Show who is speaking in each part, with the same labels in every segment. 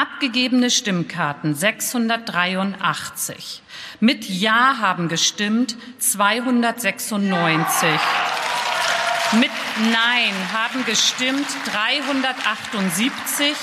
Speaker 1: Abgegebene Stimmkarten 683. Mit Ja haben gestimmt 296. Mit Nein haben gestimmt 378.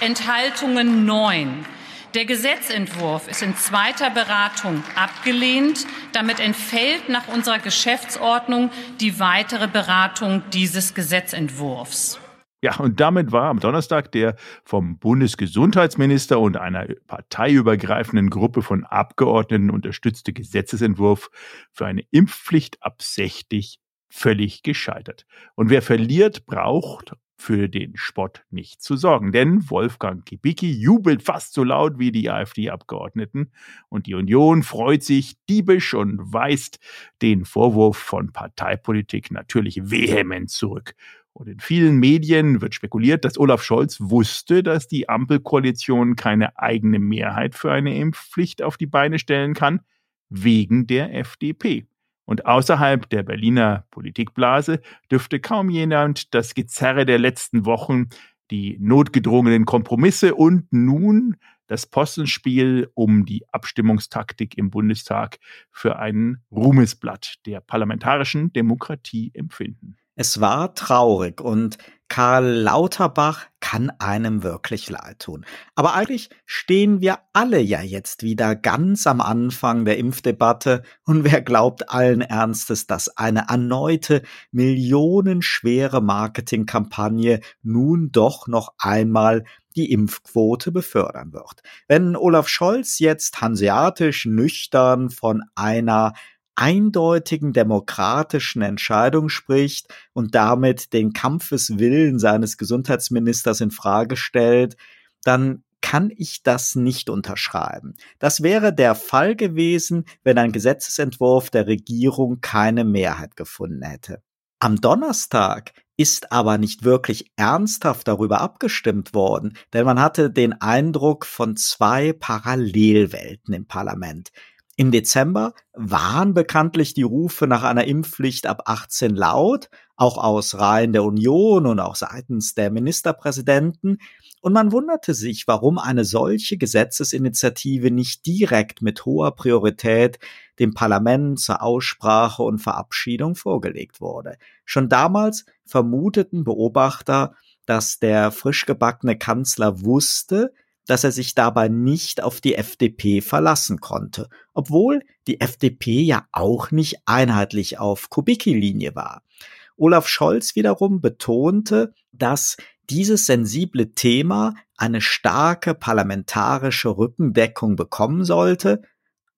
Speaker 1: Enthaltungen 9. Der Gesetzentwurf ist in zweiter Beratung abgelehnt. Damit entfällt nach unserer Geschäftsordnung die weitere Beratung dieses Gesetzentwurfs.
Speaker 2: Ja, und damit war am Donnerstag der vom Bundesgesundheitsminister und einer parteiübergreifenden Gruppe von Abgeordneten unterstützte Gesetzesentwurf für eine Impfpflicht ab 60 völlig gescheitert. Und wer verliert, braucht für den Spott nicht zu sorgen. Denn Wolfgang Kibicki jubelt fast so laut wie die AfD-Abgeordneten und die Union freut sich diebisch und weist den Vorwurf von Parteipolitik natürlich vehement zurück. Und in vielen Medien wird spekuliert, dass Olaf Scholz wusste, dass die Ampelkoalition keine eigene Mehrheit für eine Impfpflicht auf die Beine stellen kann, wegen der FDP. Und außerhalb der Berliner Politikblase dürfte kaum jemand das Gezerre der letzten Wochen, die notgedrungenen Kompromisse und nun das Postenspiel um die Abstimmungstaktik im Bundestag für ein Ruhmesblatt der parlamentarischen Demokratie empfinden.
Speaker 3: Es war traurig und Karl Lauterbach kann einem wirklich leid tun. Aber eigentlich stehen wir alle ja jetzt wieder ganz am Anfang der Impfdebatte und wer glaubt allen Ernstes, dass eine erneute millionenschwere Marketingkampagne nun doch noch einmal die Impfquote befördern wird. Wenn Olaf Scholz jetzt hanseatisch nüchtern von einer eindeutigen demokratischen Entscheidung spricht und damit den Kampfeswillen seines Gesundheitsministers in Frage stellt, dann kann ich das nicht unterschreiben. Das wäre der Fall gewesen, wenn ein Gesetzesentwurf der Regierung keine Mehrheit gefunden hätte. Am Donnerstag ist aber nicht wirklich ernsthaft darüber abgestimmt worden, denn man hatte den Eindruck von zwei Parallelwelten im Parlament. Im Dezember waren bekanntlich die Rufe nach einer Impfpflicht ab 18 laut, auch aus Reihen der Union und auch seitens der Ministerpräsidenten. Und man wunderte sich, warum eine solche Gesetzesinitiative nicht direkt mit hoher Priorität dem Parlament zur Aussprache und Verabschiedung vorgelegt wurde. Schon damals vermuteten Beobachter, dass der frisch gebackene Kanzler wusste, dass er sich dabei nicht auf die FDP verlassen konnte, obwohl die FDP ja auch nicht einheitlich auf Kubicki-Linie war. Olaf Scholz wiederum betonte, dass dieses sensible Thema eine starke parlamentarische Rückendeckung bekommen sollte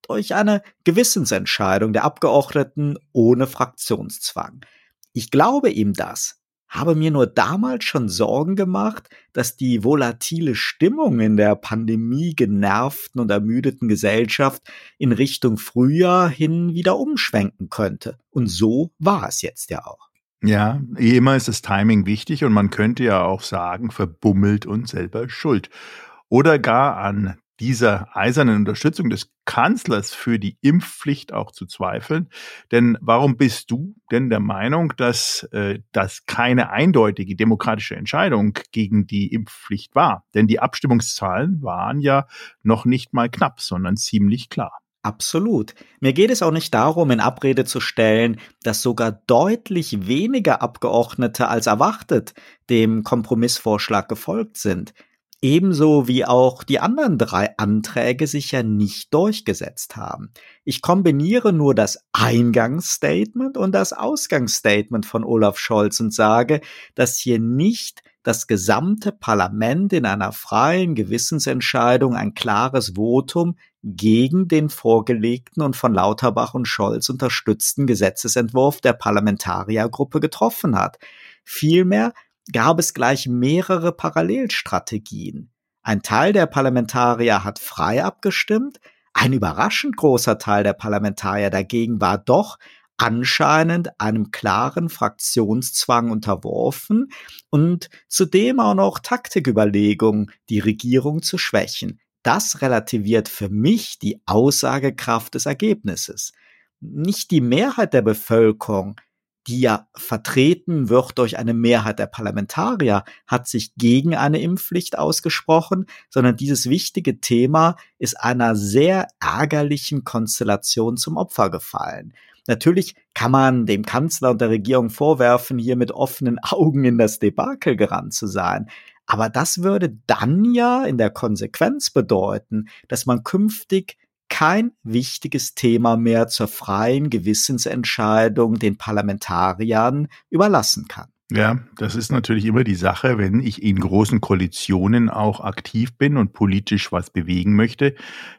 Speaker 3: durch eine Gewissensentscheidung der Abgeordneten ohne Fraktionszwang. Ich glaube ihm das, habe mir nur damals schon Sorgen gemacht, dass die volatile Stimmung in der Pandemie genervten und ermüdeten Gesellschaft in Richtung Frühjahr hin wieder umschwenken könnte. Und so war es jetzt ja auch.
Speaker 2: Ja, immer ist das Timing wichtig und man könnte ja auch sagen, verbummelt und selber schuld. Oder gar an dieser eisernen Unterstützung des Kanzlers für die Impfpflicht auch zu zweifeln. Denn warum bist du denn der Meinung, dass äh, das keine eindeutige demokratische Entscheidung gegen die Impfpflicht war? Denn die Abstimmungszahlen waren ja noch nicht mal knapp, sondern ziemlich klar.
Speaker 3: Absolut. Mir geht es auch nicht darum, in Abrede zu stellen, dass sogar deutlich weniger Abgeordnete als erwartet dem Kompromissvorschlag gefolgt sind ebenso wie auch die anderen drei Anträge sich ja nicht durchgesetzt haben. Ich kombiniere nur das Eingangsstatement und das Ausgangsstatement von Olaf Scholz und sage, dass hier nicht das gesamte Parlament in einer freien Gewissensentscheidung ein klares Votum gegen den vorgelegten und von Lauterbach und Scholz unterstützten Gesetzesentwurf der Parlamentariergruppe getroffen hat. Vielmehr gab es gleich mehrere Parallelstrategien. Ein Teil der Parlamentarier hat frei abgestimmt, ein überraschend großer Teil der Parlamentarier dagegen war doch anscheinend einem klaren Fraktionszwang unterworfen und zudem auch noch Taktiküberlegungen, die Regierung zu schwächen. Das relativiert für mich die Aussagekraft des Ergebnisses. Nicht die Mehrheit der Bevölkerung die ja vertreten wird durch eine Mehrheit der Parlamentarier, hat sich gegen eine Impfpflicht ausgesprochen, sondern dieses wichtige Thema ist einer sehr ärgerlichen Konstellation zum Opfer gefallen. Natürlich kann man dem Kanzler und der Regierung vorwerfen, hier mit offenen Augen in das Debakel gerannt zu sein. Aber das würde dann ja in der Konsequenz bedeuten, dass man künftig kein wichtiges Thema mehr zur freien Gewissensentscheidung den Parlamentariern überlassen kann.
Speaker 2: Ja, das ist natürlich immer die Sache, wenn ich in großen Koalitionen auch aktiv bin und politisch was bewegen möchte.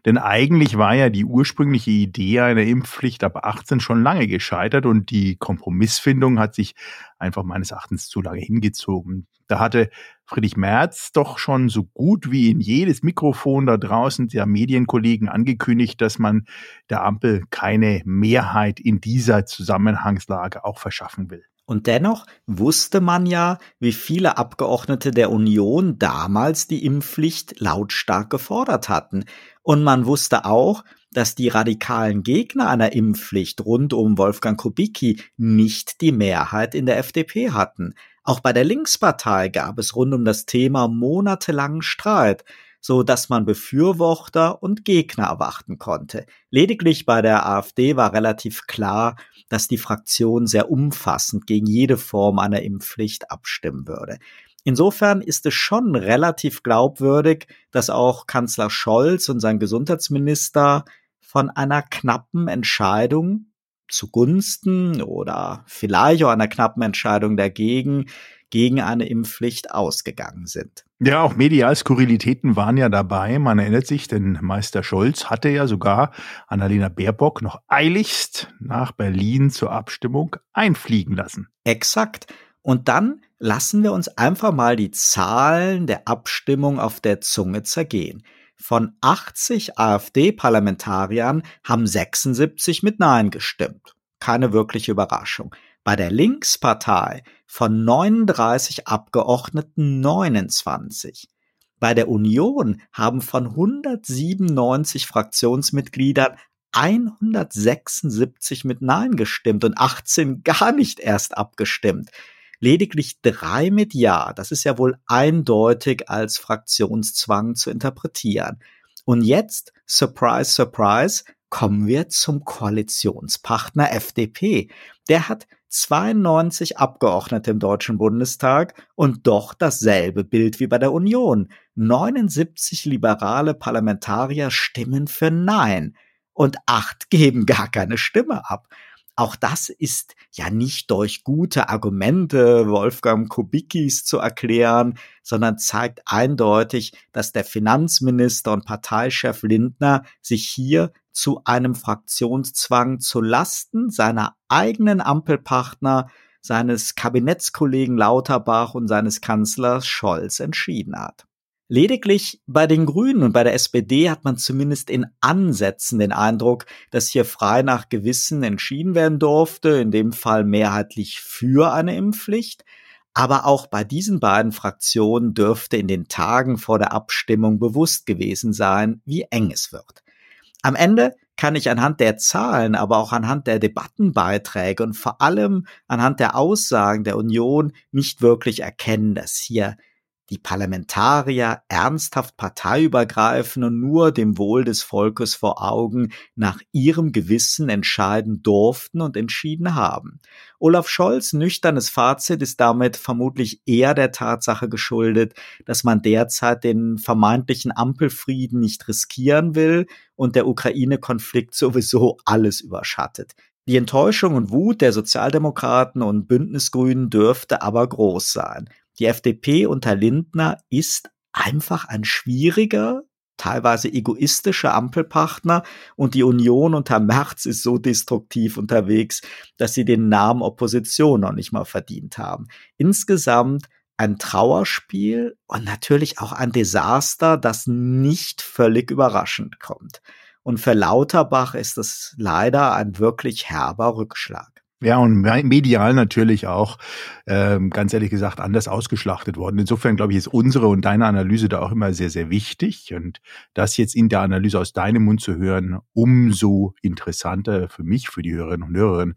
Speaker 2: Denn eigentlich war ja die ursprüngliche Idee einer Impfpflicht ab 18 schon lange gescheitert und die Kompromissfindung hat sich einfach meines Erachtens zu lange hingezogen. Da hatte Friedrich Merz doch schon so gut wie in jedes Mikrofon da draußen der Medienkollegen angekündigt, dass man der Ampel keine Mehrheit in dieser Zusammenhangslage auch verschaffen will.
Speaker 3: Und dennoch wusste man ja, wie viele Abgeordnete der Union damals die Impfpflicht lautstark gefordert hatten. Und man wusste auch, dass die radikalen Gegner einer Impfpflicht rund um Wolfgang Kubicki nicht die Mehrheit in der FDP hatten. Auch bei der Linkspartei gab es rund um das Thema monatelangen Streit so dass man Befürworter und Gegner erwarten konnte. Lediglich bei der AfD war relativ klar, dass die Fraktion sehr umfassend gegen jede Form einer Impfpflicht abstimmen würde. Insofern ist es schon relativ glaubwürdig, dass auch Kanzler Scholz und sein Gesundheitsminister von einer knappen Entscheidung zugunsten oder vielleicht auch einer knappen Entscheidung dagegen gegen eine Impfpflicht ausgegangen sind.
Speaker 2: Ja, auch medial Skurrilitäten waren ja dabei. Man erinnert sich, denn Meister Scholz hatte ja sogar Annalena Baerbock noch eiligst nach Berlin zur Abstimmung einfliegen lassen.
Speaker 3: Exakt. Und dann lassen wir uns einfach mal die Zahlen der Abstimmung auf der Zunge zergehen. Von 80 AfD-Parlamentariern haben 76 mit Nein gestimmt. Keine wirkliche Überraschung. Bei der Linkspartei von 39 Abgeordneten 29. Bei der Union haben von 197 Fraktionsmitgliedern 176 mit Nein gestimmt und 18 gar nicht erst abgestimmt. Lediglich drei mit Ja. Das ist ja wohl eindeutig als Fraktionszwang zu interpretieren. Und jetzt, surprise, surprise, kommen wir zum Koalitionspartner FDP. Der hat 92 Abgeordnete im Deutschen Bundestag und doch dasselbe Bild wie bei der Union. 79 liberale Parlamentarier stimmen für Nein und acht geben gar keine Stimme ab. Auch das ist ja nicht durch gute Argumente Wolfgang Kubickis zu erklären, sondern zeigt eindeutig, dass der Finanzminister und Parteichef Lindner sich hier zu einem Fraktionszwang zu Lasten seiner eigenen Ampelpartner, seines Kabinettskollegen Lauterbach und seines Kanzlers Scholz entschieden hat. Lediglich bei den Grünen und bei der SPD hat man zumindest in Ansätzen den Eindruck, dass hier frei nach Gewissen entschieden werden durfte, in dem Fall mehrheitlich für eine Impfpflicht. Aber auch bei diesen beiden Fraktionen dürfte in den Tagen vor der Abstimmung bewusst gewesen sein, wie eng es wird. Am Ende kann ich anhand der Zahlen, aber auch anhand der Debattenbeiträge und vor allem anhand der Aussagen der Union nicht wirklich erkennen, dass hier die Parlamentarier ernsthaft parteiübergreifend und nur dem Wohl des Volkes vor Augen nach ihrem Gewissen entscheiden durften und entschieden haben. Olaf Scholz nüchternes Fazit ist damit vermutlich eher der Tatsache geschuldet, dass man derzeit den vermeintlichen Ampelfrieden nicht riskieren will und der Ukraine-Konflikt sowieso alles überschattet. Die Enttäuschung und Wut der Sozialdemokraten und Bündnisgrünen dürfte aber groß sein. Die FDP unter Lindner ist einfach ein schwieriger, teilweise egoistischer Ampelpartner und die Union unter Merz ist so destruktiv unterwegs, dass sie den Namen Opposition noch nicht mal verdient haben. Insgesamt ein Trauerspiel und natürlich auch ein Desaster, das nicht völlig überraschend kommt. Und für Lauterbach ist es leider ein wirklich herber Rückschlag.
Speaker 2: Ja, und medial natürlich auch, ähm, ganz ehrlich gesagt, anders ausgeschlachtet worden. Insofern, glaube ich, ist unsere und deine Analyse da auch immer sehr, sehr wichtig. Und das jetzt in der Analyse aus deinem Mund zu hören, umso interessanter für mich, für die Hörerinnen und Hörer.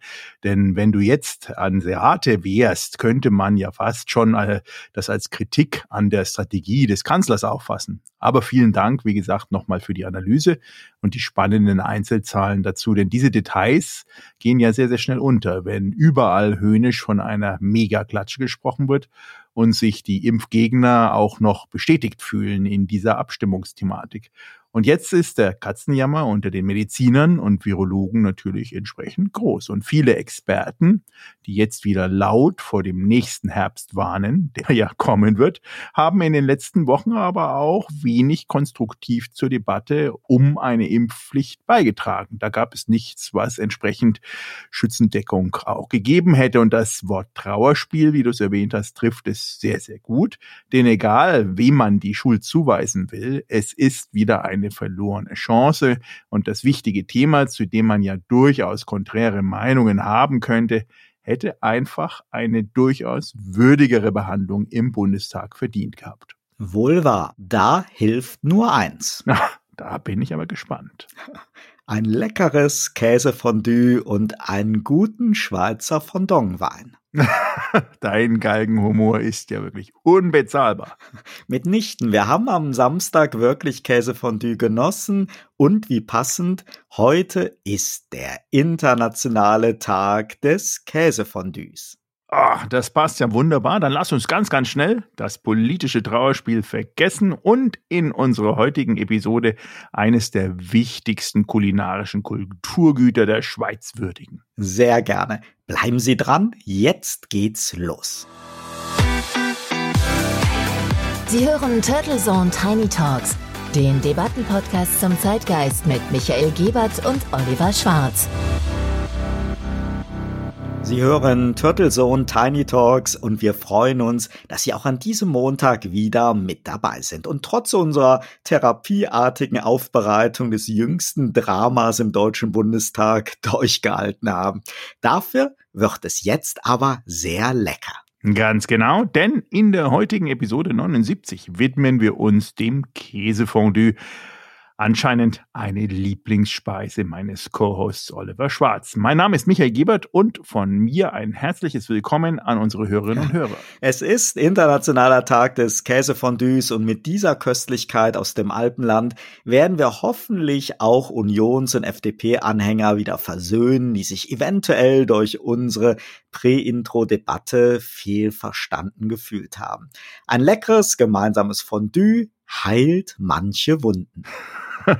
Speaker 2: Denn wenn du jetzt an Seate wärst, könnte man ja fast schon äh, das als Kritik an der Strategie des Kanzlers auffassen. Aber vielen Dank, wie gesagt, nochmal für die Analyse und die spannenden Einzelzahlen dazu. Denn diese Details gehen ja sehr, sehr schnell unter, wenn überall höhnisch von einer Mega-Klatsche gesprochen wird und sich die Impfgegner auch noch bestätigt fühlen in dieser Abstimmungsthematik. Und jetzt ist der Katzenjammer unter den Medizinern und Virologen natürlich entsprechend groß. Und viele Experten, die jetzt wieder laut vor dem nächsten Herbst warnen, der ja kommen wird, haben in den letzten Wochen aber auch wenig konstruktiv zur Debatte um eine Impfpflicht beigetragen. Da gab es nichts, was entsprechend Schützendeckung auch gegeben hätte. Und das Wort Trauerspiel, wie du es erwähnt hast, trifft es sehr, sehr gut. Denn egal, wem man die Schuld zuweisen will, es ist wieder eine eine verlorene Chance. Und das wichtige Thema, zu dem man ja durchaus konträre Meinungen haben könnte, hätte einfach eine durchaus würdigere Behandlung im Bundestag verdient gehabt.
Speaker 3: Wohl wahr, da hilft nur eins.
Speaker 2: Na, da bin ich aber gespannt.
Speaker 3: Ein leckeres Käsefondue und einen guten Schweizer Fondongwein.
Speaker 2: Dein Galgenhumor ist ja wirklich unbezahlbar.
Speaker 3: Mitnichten. Wir haben am Samstag wirklich Käsefondue genossen und wie passend, heute ist der internationale Tag des Käsefondues.
Speaker 2: Oh, das passt ja wunderbar. Dann lass uns ganz, ganz schnell das politische Trauerspiel vergessen und in unserer heutigen Episode eines der wichtigsten kulinarischen Kulturgüter der Schweiz würdigen.
Speaker 3: Sehr gerne. Bleiben Sie dran, jetzt geht's los.
Speaker 4: Sie hören Turtle Zone Tiny Talks, den Debattenpodcast zum Zeitgeist mit Michael Gebert und Oliver Schwarz.
Speaker 3: Sie hören Turtle Zone Tiny Talks und wir freuen uns, dass Sie auch an diesem Montag wieder mit dabei sind und trotz unserer therapieartigen Aufbereitung des jüngsten Dramas im Deutschen Bundestag durchgehalten haben. Dafür wird es jetzt aber sehr lecker.
Speaker 2: Ganz genau, denn in der heutigen Episode 79 widmen wir uns dem Käsefondue anscheinend eine Lieblingsspeise meines Co-Hosts Oliver Schwarz. Mein Name ist Michael Gebert und von mir ein herzliches Willkommen an unsere Hörerinnen und Hörer.
Speaker 3: Es ist internationaler Tag des Käsefondues und mit dieser Köstlichkeit aus dem Alpenland werden wir hoffentlich auch Unions- und FDP-Anhänger wieder versöhnen, die sich eventuell durch unsere Prä-Intro-Debatte fehlverstanden gefühlt haben. Ein leckeres gemeinsames Fondue heilt manche Wunden.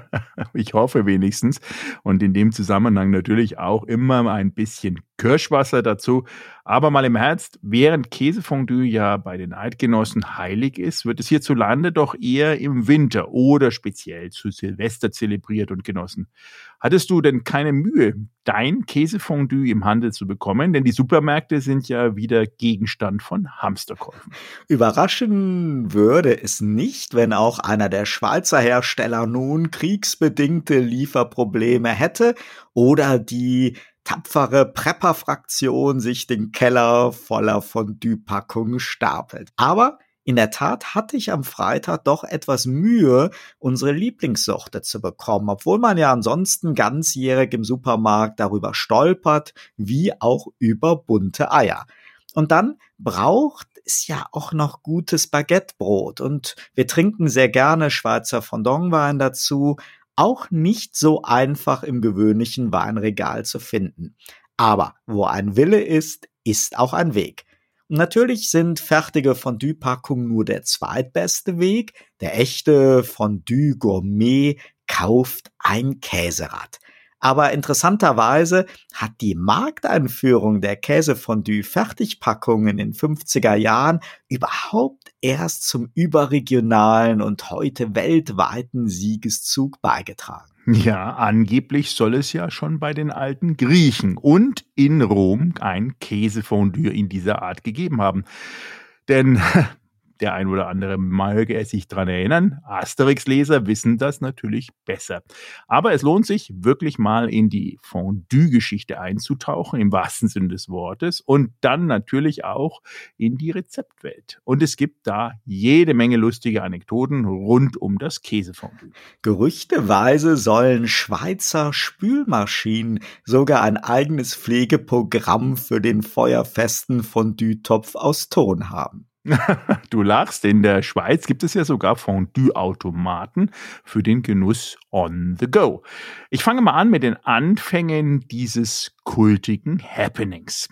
Speaker 2: ich hoffe wenigstens. Und in dem Zusammenhang natürlich auch immer ein bisschen Kirschwasser dazu. Aber mal im Herz, während Käsefondue ja bei den Eidgenossen heilig ist, wird es hierzulande doch eher im Winter oder speziell zu Silvester zelebriert und genossen. Hattest du denn keine Mühe, dein Käsefondue im Handel zu bekommen? Denn die Supermärkte sind ja wieder Gegenstand von Hamsterkäufen.
Speaker 3: Überraschen würde es nicht, wenn auch einer der Schweizer Hersteller nun kriegsbedingte Lieferprobleme hätte oder die tapfere Prepper-Fraktion sich den Keller voller Fondue-Packungen stapelt. Aber in der Tat hatte ich am Freitag doch etwas Mühe, unsere Lieblingssorte zu bekommen, obwohl man ja ansonsten ganzjährig im Supermarkt darüber stolpert, wie auch über bunte Eier. Und dann braucht es ja auch noch gutes Baguettebrot und wir trinken sehr gerne Schweizer Fondongwein dazu, auch nicht so einfach im gewöhnlichen Weinregal zu finden. Aber wo ein Wille ist, ist auch ein Weg. Und natürlich sind fertige Fondue-Packungen nur der zweitbeste Weg. Der echte Fondue Gourmet kauft ein Käserad. Aber interessanterweise hat die Markteinführung der Käsefondue-Fertigpackungen in den 50er Jahren überhaupt erst zum überregionalen und heute weltweiten Siegeszug beigetragen.
Speaker 2: Ja, angeblich soll es ja schon bei den alten Griechen und in Rom ein Käsefondue in dieser Art gegeben haben. Denn Der ein oder andere mag er sich dran erinnern. Asterix-Leser wissen das natürlich besser. Aber es lohnt sich wirklich mal in die Fondue-Geschichte einzutauchen, im wahrsten Sinne des Wortes, und dann natürlich auch in die Rezeptwelt. Und es gibt da jede Menge lustige Anekdoten rund um das Käsefondue.
Speaker 3: Gerüchteweise sollen Schweizer Spülmaschinen sogar ein eigenes Pflegeprogramm für den feuerfesten Fondue-Topf aus Ton haben.
Speaker 2: du lachst, in der Schweiz gibt es ja sogar Fondue-Automaten für den Genuss on the go. Ich fange mal an mit den Anfängen dieses kultigen Happenings.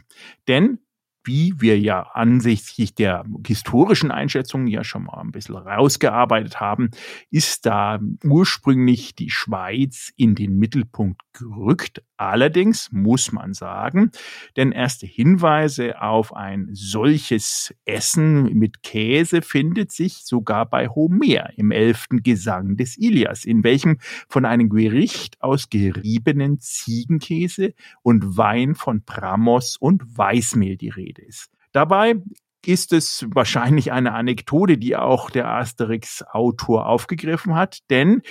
Speaker 2: Denn wie wir ja ansichtlich der historischen Einschätzungen ja schon mal ein bisschen rausgearbeitet haben, ist da ursprünglich die Schweiz in den Mittelpunkt gerückt. Allerdings muss man sagen, denn erste Hinweise auf ein solches Essen mit Käse findet sich sogar bei Homer im elften Gesang des Ilias, in welchem von einem Gericht aus geriebenen Ziegenkäse und Wein von Pramos und Weißmehl die Rede ist. Dabei ist es wahrscheinlich eine Anekdote, die auch der Asterix-Autor aufgegriffen hat, denn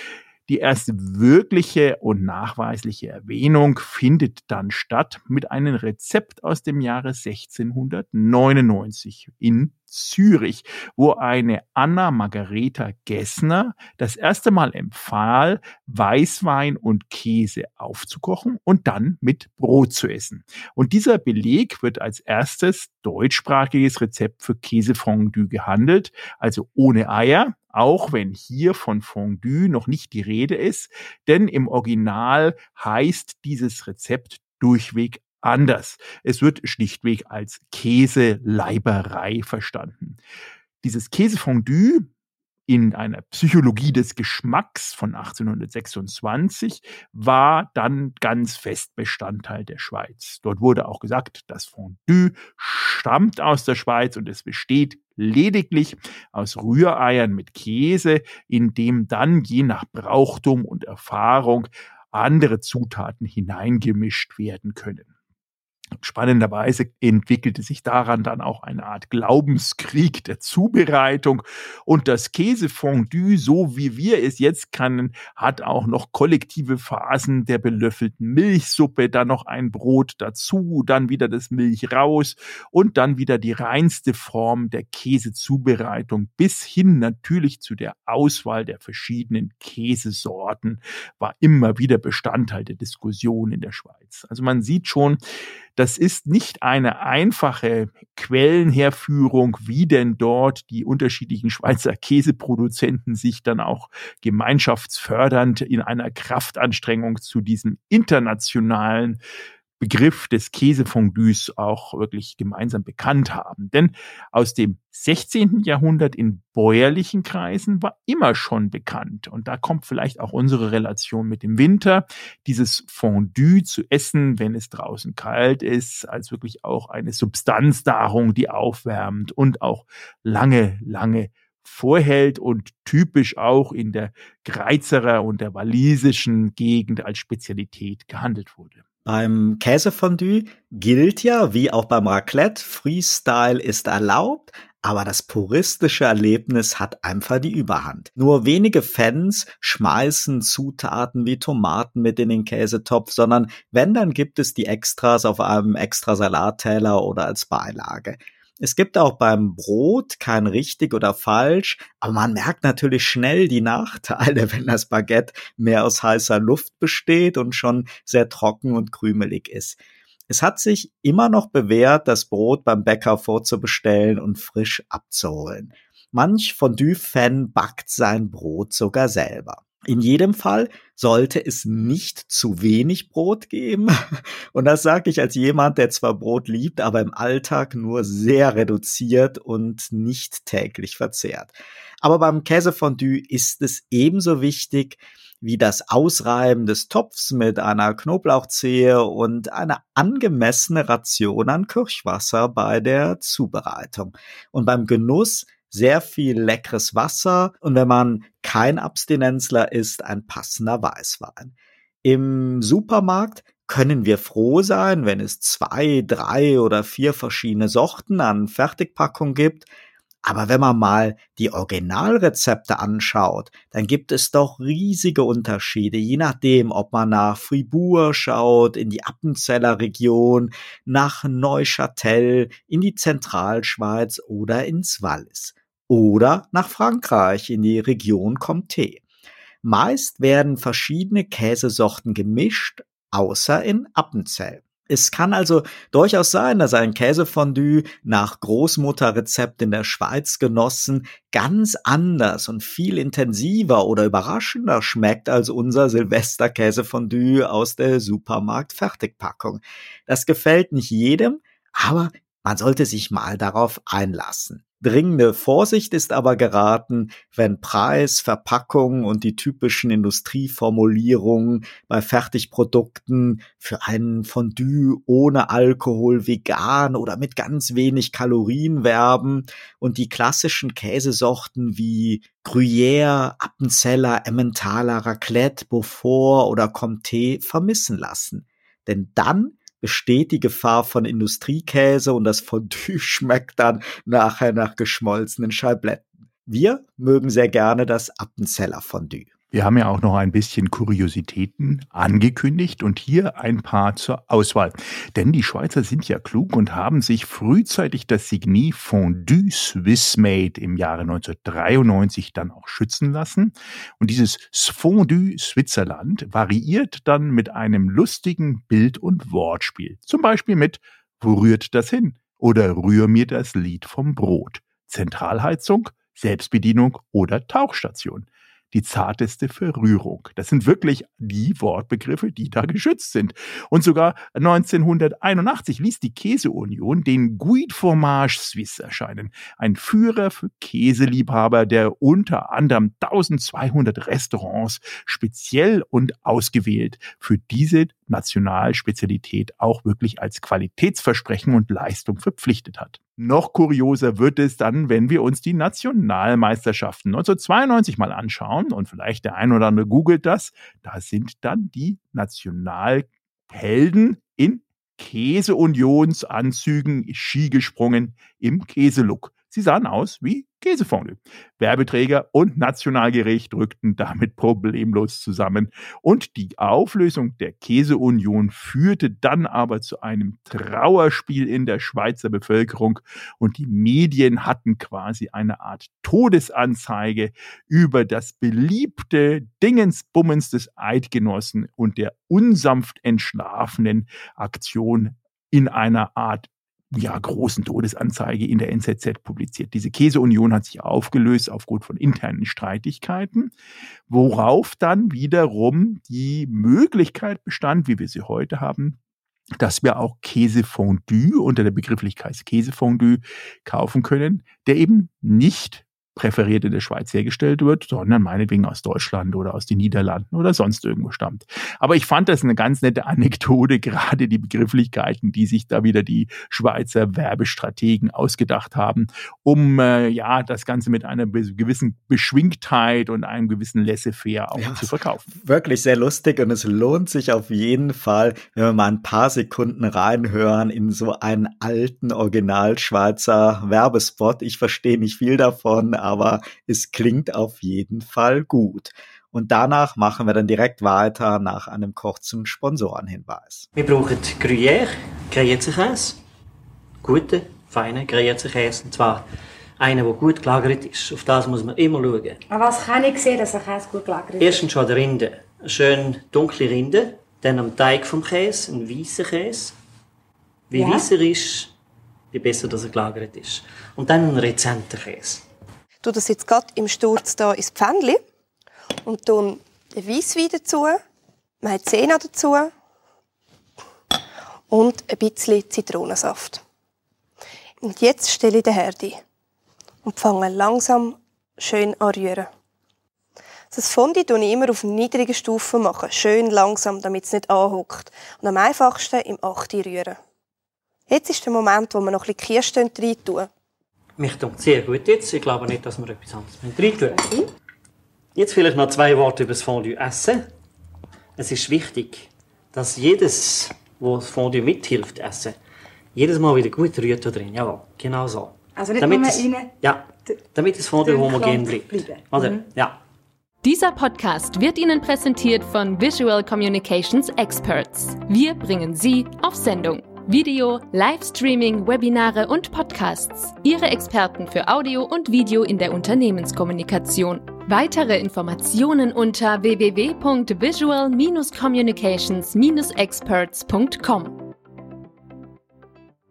Speaker 2: die erste wirkliche und nachweisliche Erwähnung findet dann statt mit einem Rezept aus dem Jahre 1699 in Zürich, wo eine Anna Margareta Gessner das erste Mal empfahl, Weißwein und Käse aufzukochen und dann mit Brot zu essen. Und dieser Beleg wird als erstes deutschsprachiges Rezept für Käsefondue gehandelt, also ohne Eier, auch wenn hier von Fondue noch nicht die Rede ist, denn im Original heißt dieses Rezept durchweg anders. Es wird schlichtweg als Käseleiberei verstanden. Dieses Käsefondue in einer Psychologie des Geschmacks von 1826 war dann ganz fest Bestandteil der Schweiz. Dort wurde auch gesagt, das Fondue stammt aus der Schweiz und es besteht lediglich aus Rühreiern mit Käse, in dem dann je nach Brauchtum und Erfahrung andere Zutaten hineingemischt werden können. Spannenderweise entwickelte sich daran dann auch eine Art Glaubenskrieg der Zubereitung und das Käsefondue, so wie wir es jetzt kennen, hat auch noch kollektive Phasen der belöffelten Milchsuppe, dann noch ein Brot dazu, dann wieder das Milch raus und dann wieder die reinste Form der Käsezubereitung bis hin natürlich zu der Auswahl der verschiedenen Käsesorten war immer wieder Bestandteil der Diskussion in der Schweiz. Also man sieht schon, das ist nicht eine einfache Quellenherführung, wie denn dort die unterschiedlichen Schweizer Käseproduzenten sich dann auch gemeinschaftsfördernd in einer Kraftanstrengung zu diesem internationalen Begriff des Käsefondues auch wirklich gemeinsam bekannt haben. Denn aus dem 16. Jahrhundert in bäuerlichen Kreisen war immer schon bekannt. Und da kommt vielleicht auch unsere Relation mit dem Winter, dieses Fondue zu essen, wenn es draußen kalt ist, als wirklich auch eine Substanznahrung, die aufwärmt und auch lange, lange vorhält und typisch auch in der Greizerer und der walisischen Gegend als Spezialität gehandelt wurde.
Speaker 3: Beim Käsefondue gilt ja, wie auch beim Raclette, Freestyle ist erlaubt, aber das puristische Erlebnis hat einfach die Überhand. Nur wenige Fans schmeißen Zutaten wie Tomaten mit in den Käsetopf, sondern wenn, dann gibt es die Extras auf einem extra Salatteller oder als Beilage. Es gibt auch beim Brot kein richtig oder falsch, aber man merkt natürlich schnell die Nachteile, wenn das Baguette mehr aus heißer Luft besteht und schon sehr trocken und krümelig ist. Es hat sich immer noch bewährt, das Brot beim Bäcker vorzubestellen und frisch abzuholen. Manch Fondue-Fan backt sein Brot sogar selber. In jedem Fall sollte es nicht zu wenig Brot geben. Und das sage ich als jemand, der zwar Brot liebt, aber im Alltag nur sehr reduziert und nicht täglich verzehrt. Aber beim Käsefondue ist es ebenso wichtig, wie das Ausreiben des Topfs mit einer Knoblauchzehe und eine angemessene Ration an Kirschwasser bei der Zubereitung. Und beim Genuss sehr viel leckeres Wasser und wenn man kein Abstinenzler ist, ein passender Weißwein. Im Supermarkt können wir froh sein, wenn es zwei, drei oder vier verschiedene Sorten an Fertigpackung gibt. Aber wenn man mal die Originalrezepte anschaut, dann gibt es doch riesige Unterschiede, je nachdem, ob man nach Fribourg schaut, in die Appenzeller Region, nach Neuchâtel, in die Zentralschweiz oder ins Wallis. Oder nach Frankreich, in die Region Comté. Meist werden verschiedene Käsesorten gemischt, außer in Appenzell. Es kann also durchaus sein, dass ein Käsefondue nach Großmutterrezept in der Schweiz genossen ganz anders und viel intensiver oder überraschender schmeckt als unser Silvesterkäsefondue aus der Supermarkt-Fertigpackung. Das gefällt nicht jedem, aber man sollte sich mal darauf einlassen. Dringende Vorsicht ist aber geraten, wenn Preis, Verpackung und die typischen Industrieformulierungen bei Fertigprodukten für einen Fondue ohne Alkohol, vegan oder mit ganz wenig Kalorien werben und die klassischen Käsesorten wie Gruyère, Appenzeller, Emmentaler, Raclette, Beaufort oder Comté vermissen lassen. Denn dann besteht die Gefahr von Industriekäse und das Fondue schmeckt dann nachher nach geschmolzenen Scheibletten. Wir mögen sehr gerne das Appenzeller Fondue.
Speaker 2: Wir haben ja auch noch ein bisschen Kuriositäten angekündigt und hier ein paar zur Auswahl. Denn die Schweizer sind ja klug und haben sich frühzeitig das Signet Fondue Swiss Made im Jahre 1993 dann auch schützen lassen. Und dieses Fondue Switzerland variiert dann mit einem lustigen Bild- und Wortspiel. Zum Beispiel mit Wo rührt das hin? Oder Rühr mir das Lied vom Brot. Zentralheizung, Selbstbedienung oder Tauchstation die zarteste Verrührung. Das sind wirklich die Wortbegriffe, die da geschützt sind. Und sogar 1981 ließ die Käseunion den Guide Fromage Suisse erscheinen. Ein Führer für Käseliebhaber, der unter anderem 1200 Restaurants speziell und ausgewählt für diese Nationalspezialität auch wirklich als Qualitätsversprechen und Leistung verpflichtet hat. Noch kurioser wird es dann, wenn wir uns die Nationalmeisterschaften 1992 mal anschauen und vielleicht der ein oder andere googelt das. Da sind dann die Nationalhelden in Käseunionsanzügen Ski gesprungen im Käselook. Sie sahen aus wie Käsefondue. Werbeträger und Nationalgericht rückten damit problemlos zusammen. Und die Auflösung der Käseunion führte dann aber zu einem Trauerspiel in der Schweizer Bevölkerung. Und die Medien hatten quasi eine Art Todesanzeige über das beliebte Dingensbummens des Eidgenossen und der unsanft entschlafenen Aktion in einer Art ja, großen Todesanzeige in der NZZ publiziert. Diese Käseunion hat sich aufgelöst aufgrund von internen Streitigkeiten, worauf dann wiederum die Möglichkeit bestand, wie wir sie heute haben, dass wir auch Käsefondue unter der Begrifflichkeit Käsefondue kaufen können, der eben nicht präferiert in der Schweiz hergestellt wird, sondern meinetwegen aus Deutschland oder aus den Niederlanden oder sonst irgendwo stammt. Aber ich fand das eine ganz nette Anekdote, gerade die Begrifflichkeiten, die sich da wieder die Schweizer Werbestrategen ausgedacht haben, um äh, ja das Ganze mit einer gewissen Beschwingtheit und einem gewissen Laissez-faire auch ja, zu verkaufen.
Speaker 3: Wirklich sehr lustig und es lohnt sich auf jeden Fall, wenn wir mal ein paar Sekunden reinhören in so einen alten Original-Schweizer Werbespot. Ich verstehe nicht viel davon, aber es klingt auf jeden Fall gut. Und danach machen wir dann direkt weiter nach einem kurzen Sponsorenhinweis.
Speaker 5: Wir brauchen Gruyère, Gruyère-Käse. Guten, feinen Gruyère-Käse. Und zwar einen, der gut gelagert ist. Auf das muss man immer schauen.
Speaker 6: Aber was kann ich sehen, dass ein Käse gut gelagert ist?
Speaker 5: Erstens schon die Rinde. Eine schön dunkle Rinde. Dann am Teig vom Käse, ein weißer Käse. Wie ja. weißer ist, je besser dass er gelagert ist. Und dann ein rezenter Käse
Speaker 7: tue das jetzt gerade im Sturz hier ins Pfännchen und tue den Weisswein dazu, Maizena dazu und ein bisschen Zitronensaft. Und jetzt stelle ich den Herd ein und fange langsam schön an rühren. Das Fondue mache ich immer auf niedriger Stufe, machen, schön langsam, damit es nicht anhuckt. Und am einfachsten im 8. rühren. Jetzt ist der Moment, wo wir noch ein bisschen Kirschen rein tun.
Speaker 5: Mich tut sehr gut jetzt. Ich glaube nicht, dass wir etwas anderes rein tun müssen. Jetzt vielleicht noch zwei Worte über das Fondue essen. Es ist wichtig, dass jedes, wo das Fondue mithilft essen, jedes Mal wieder gut rührt da drin. Jawohl, genau so.
Speaker 6: Also nicht Damit nur rein?
Speaker 5: Ja, damit das Fondue homogen bleibt. Oder?
Speaker 7: Mhm.
Speaker 5: Ja.
Speaker 8: Dieser Podcast wird Ihnen präsentiert von Visual Communications Experts. Wir bringen Sie auf Sendung. Video, Livestreaming, Webinare und Podcasts. Ihre Experten für Audio und Video in der Unternehmenskommunikation. Weitere Informationen unter www.visual-communications-experts.com.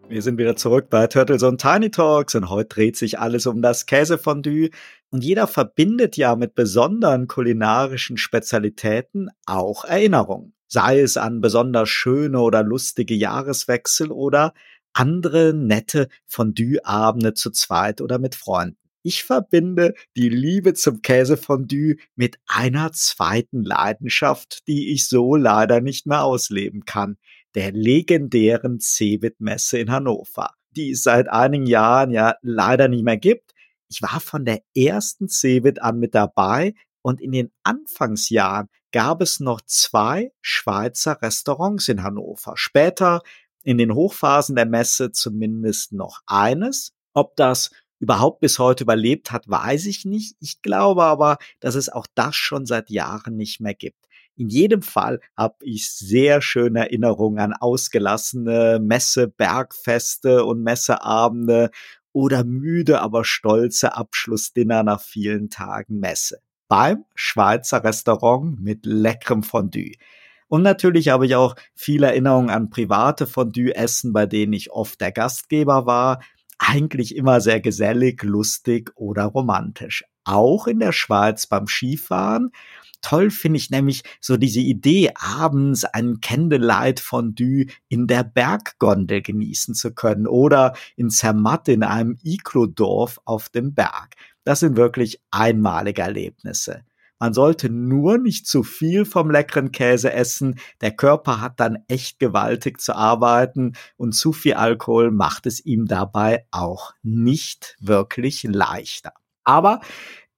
Speaker 3: Wir sind wieder zurück bei Turtles on Tiny Talks und heute dreht sich alles um das Käsefondue. Und jeder verbindet ja mit besonderen kulinarischen Spezialitäten auch Erinnerungen. Sei es an besonders schöne oder lustige Jahreswechsel oder andere nette Fondue-Abende zu zweit oder mit Freunden. Ich verbinde die Liebe zum Käsefondue mit einer zweiten Leidenschaft, die ich so leider nicht mehr ausleben kann der legendären Cebit-Messe in Hannover, die es seit einigen Jahren ja leider nicht mehr gibt. Ich war von der ersten Cebit an mit dabei und in den Anfangsjahren gab es noch zwei Schweizer Restaurants in Hannover. Später in den Hochphasen der Messe zumindest noch eines. Ob das überhaupt bis heute überlebt hat, weiß ich nicht. Ich glaube aber, dass es auch das schon seit Jahren nicht mehr gibt. In jedem Fall habe ich sehr schöne Erinnerungen an ausgelassene Messe, Bergfeste und Messeabende oder müde, aber stolze Abschlussdinner nach vielen Tagen Messe. Beim Schweizer Restaurant mit leckerem Fondue. Und natürlich habe ich auch viele Erinnerungen an private Fondue-Essen, bei denen ich oft der Gastgeber war. Eigentlich immer sehr gesellig, lustig oder romantisch. Auch in der Schweiz beim Skifahren Toll finde ich nämlich so diese Idee, abends ein Candlelight-Fondue in der Berggondel genießen zu können oder in Zermatt in einem Iglo-Dorf auf dem Berg. Das sind wirklich einmalige Erlebnisse. Man sollte nur nicht zu viel vom leckeren Käse essen. Der Körper hat dann echt gewaltig zu arbeiten und zu viel Alkohol macht es ihm dabei auch nicht wirklich leichter. Aber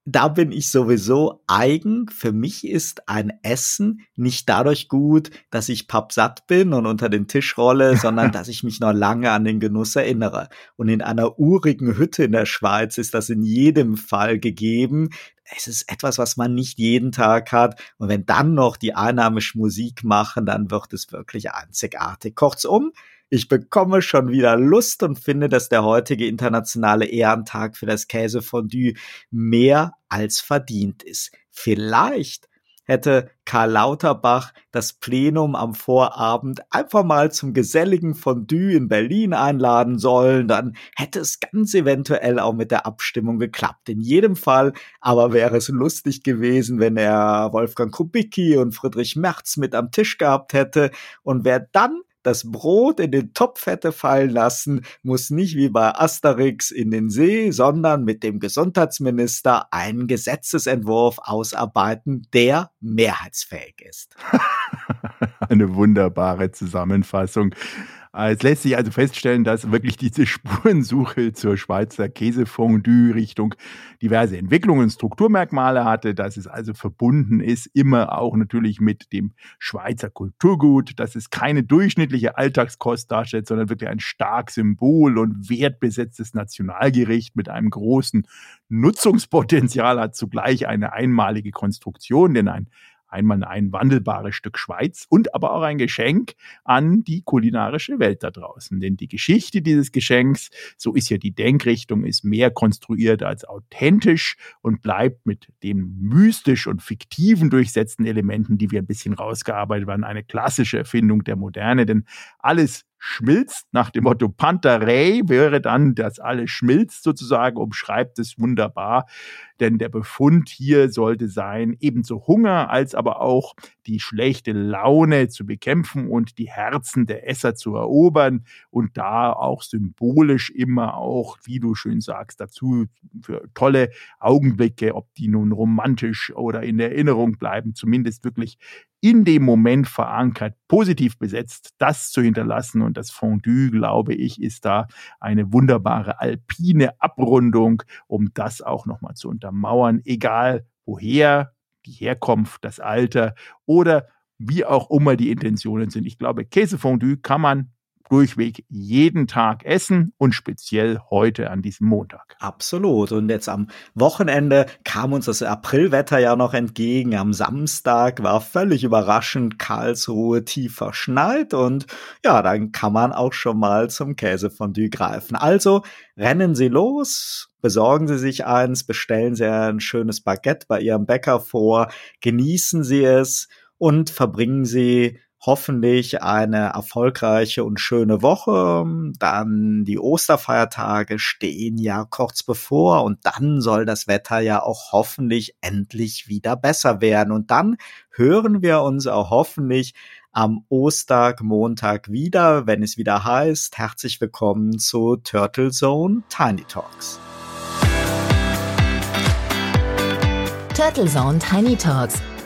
Speaker 3: da bin ich sowieso eigen. Für mich ist ein Essen nicht dadurch gut, dass ich pappsatt bin und unter den Tisch rolle, sondern dass ich mich noch lange an den Genuss erinnere. Und in einer urigen Hütte in der Schweiz ist das in jedem Fall gegeben. Es ist etwas, was man nicht jeden Tag hat. Und wenn dann noch die einheimischen Musik machen, dann wird es wirklich einzigartig. Kurzum, ich bekomme schon wieder Lust und finde, dass der heutige internationale Ehrentag für das Käsefondue mehr als verdient ist. Vielleicht hätte Karl Lauterbach das Plenum am Vorabend einfach mal zum geselligen Fondue in Berlin einladen sollen, dann hätte es ganz eventuell auch mit der Abstimmung geklappt. In jedem Fall aber wäre es lustig gewesen, wenn er Wolfgang Kubicki und Friedrich Merz mit am Tisch gehabt hätte und wer dann das Brot in den Topf hätte fallen lassen, muss nicht wie bei Asterix in den See, sondern mit dem Gesundheitsminister einen Gesetzesentwurf ausarbeiten, der mehrheitsfähig ist.
Speaker 2: Eine wunderbare Zusammenfassung. Es lässt sich also feststellen, dass wirklich diese Spurensuche zur Schweizer Käsefondue Richtung diverse Entwicklungen und Strukturmerkmale hatte, dass es also verbunden ist, immer auch natürlich mit dem Schweizer Kulturgut, dass es keine durchschnittliche Alltagskost darstellt, sondern wirklich ein stark Symbol und wertbesetztes Nationalgericht mit einem großen Nutzungspotenzial hat zugleich eine einmalige Konstruktion, denn ein einmal ein wandelbares Stück Schweiz und aber auch ein Geschenk an die kulinarische Welt da draußen. Denn die Geschichte dieses Geschenks, so ist ja die Denkrichtung, ist mehr konstruiert als authentisch und bleibt mit den mystisch und fiktiven durchsetzten Elementen, die wir ein bisschen rausgearbeitet haben, eine klassische Erfindung der Moderne. Denn alles schmilzt, nach dem Motto Pantarei wäre dann, dass alles schmilzt sozusagen, umschreibt es wunderbar. Denn der Befund hier sollte sein, ebenso Hunger als aber auch die schlechte Laune zu bekämpfen und die Herzen der Esser zu erobern und da auch symbolisch immer auch, wie du schön sagst, dazu für tolle Augenblicke, ob die nun romantisch oder in Erinnerung bleiben, zumindest wirklich in dem Moment verankert, positiv besetzt, das zu hinterlassen. Und das Fondue, glaube ich, ist da eine wunderbare alpine Abrundung, um das auch nochmal zu untermauern, egal woher die Herkunft, das Alter oder wie auch immer die Intentionen sind. Ich glaube, Käsefondue kann man durchweg jeden Tag essen und speziell heute an diesem Montag.
Speaker 3: Absolut. Und jetzt am Wochenende kam uns das Aprilwetter ja noch entgegen. Am Samstag war völlig überraschend Karlsruhe tief verschneit und ja, dann kann man auch schon mal zum Käsefondue greifen. Also rennen Sie los, besorgen Sie sich eins, bestellen Sie ein schönes Baguette bei Ihrem Bäcker vor, genießen Sie es und verbringen Sie hoffentlich eine erfolgreiche und schöne Woche. Dann die Osterfeiertage stehen ja kurz bevor und dann soll das Wetter ja auch hoffentlich endlich wieder besser werden. Und dann hören wir uns auch hoffentlich am Ostermontag wieder, wenn es wieder heißt, herzlich willkommen zu Turtle Zone Tiny Talks.
Speaker 4: Turtle Zone Tiny Talks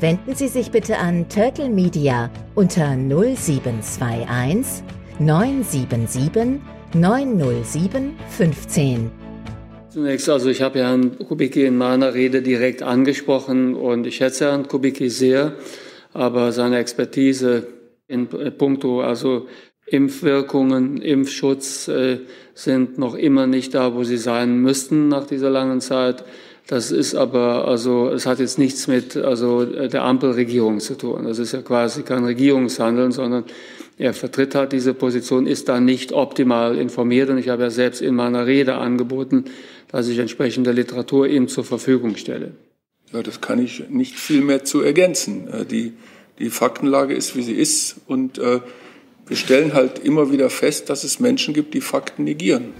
Speaker 4: wenden Sie sich bitte an Turtle Media unter 0721 977 907 15.
Speaker 9: Zunächst, also ich habe Herrn Kubicki in meiner Rede direkt angesprochen und ich schätze Herrn Kubicki sehr, aber seine Expertise in puncto also Impfwirkungen, Impfschutz äh, sind noch immer nicht da, wo sie sein müssten nach dieser langen Zeit. Das ist aber, also, es hat jetzt nichts mit, also, der Ampelregierung zu tun. Das ist ja quasi kein Regierungshandeln, sondern er vertritt halt diese Position, ist da nicht optimal informiert. Und ich habe ja selbst in meiner Rede angeboten, dass ich entsprechende Literatur ihm zur Verfügung stelle.
Speaker 10: Ja, das kann ich nicht viel mehr zu ergänzen. Äh, die, die Faktenlage ist, wie sie ist. Und äh, wir stellen halt immer wieder fest, dass es Menschen gibt, die Fakten negieren.